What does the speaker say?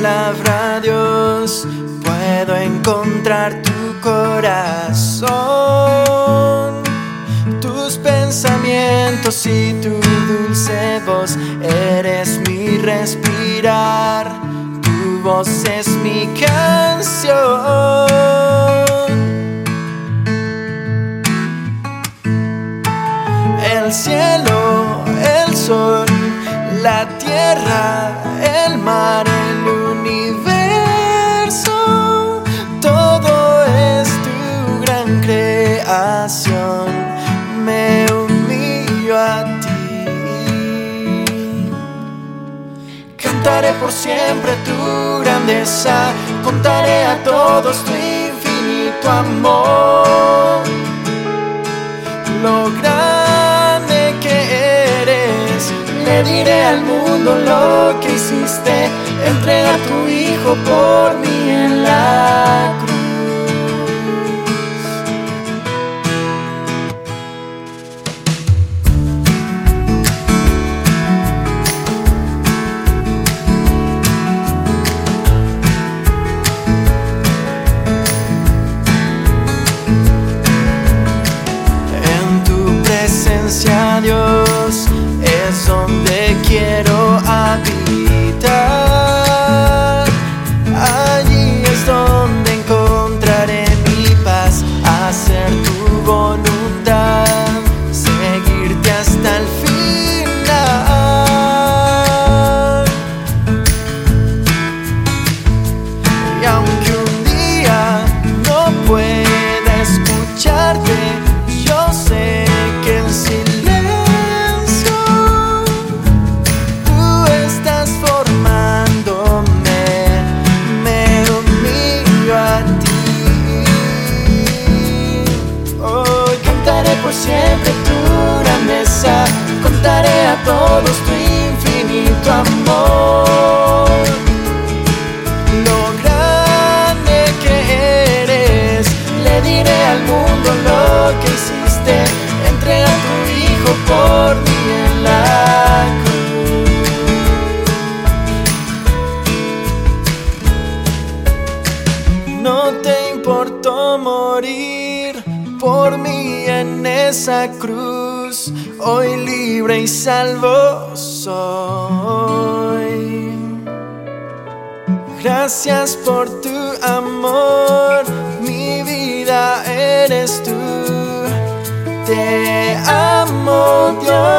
palabra, Dios, puedo encontrar tu corazón, tus pensamientos y tu dulce voz. Eres mi respirar, tu voz es mi canción. El cielo, el sol la tierra, el mar, el universo, todo es tu gran creación. Me humillo a ti. Cantaré por siempre tu grandeza, contaré a todos tu infinito amor. Diré al mundo lo que hiciste. Entrega a tu hijo por mí en la cruz. En tu presencia, Dios, Y aunque un día no pueda escucharte, yo sé que en silencio tú estás formándome, me humillo a ti. Hoy cantaré por siempre tu grandeza, contaré a todos tu al mundo lo que hiciste. Entrega a tu hijo por mí en la cruz. No te importó morir por mí en esa cruz. Hoy libre y salvo soy. Gracias por tu amor, mi vida eres tú. Te amo, Dios.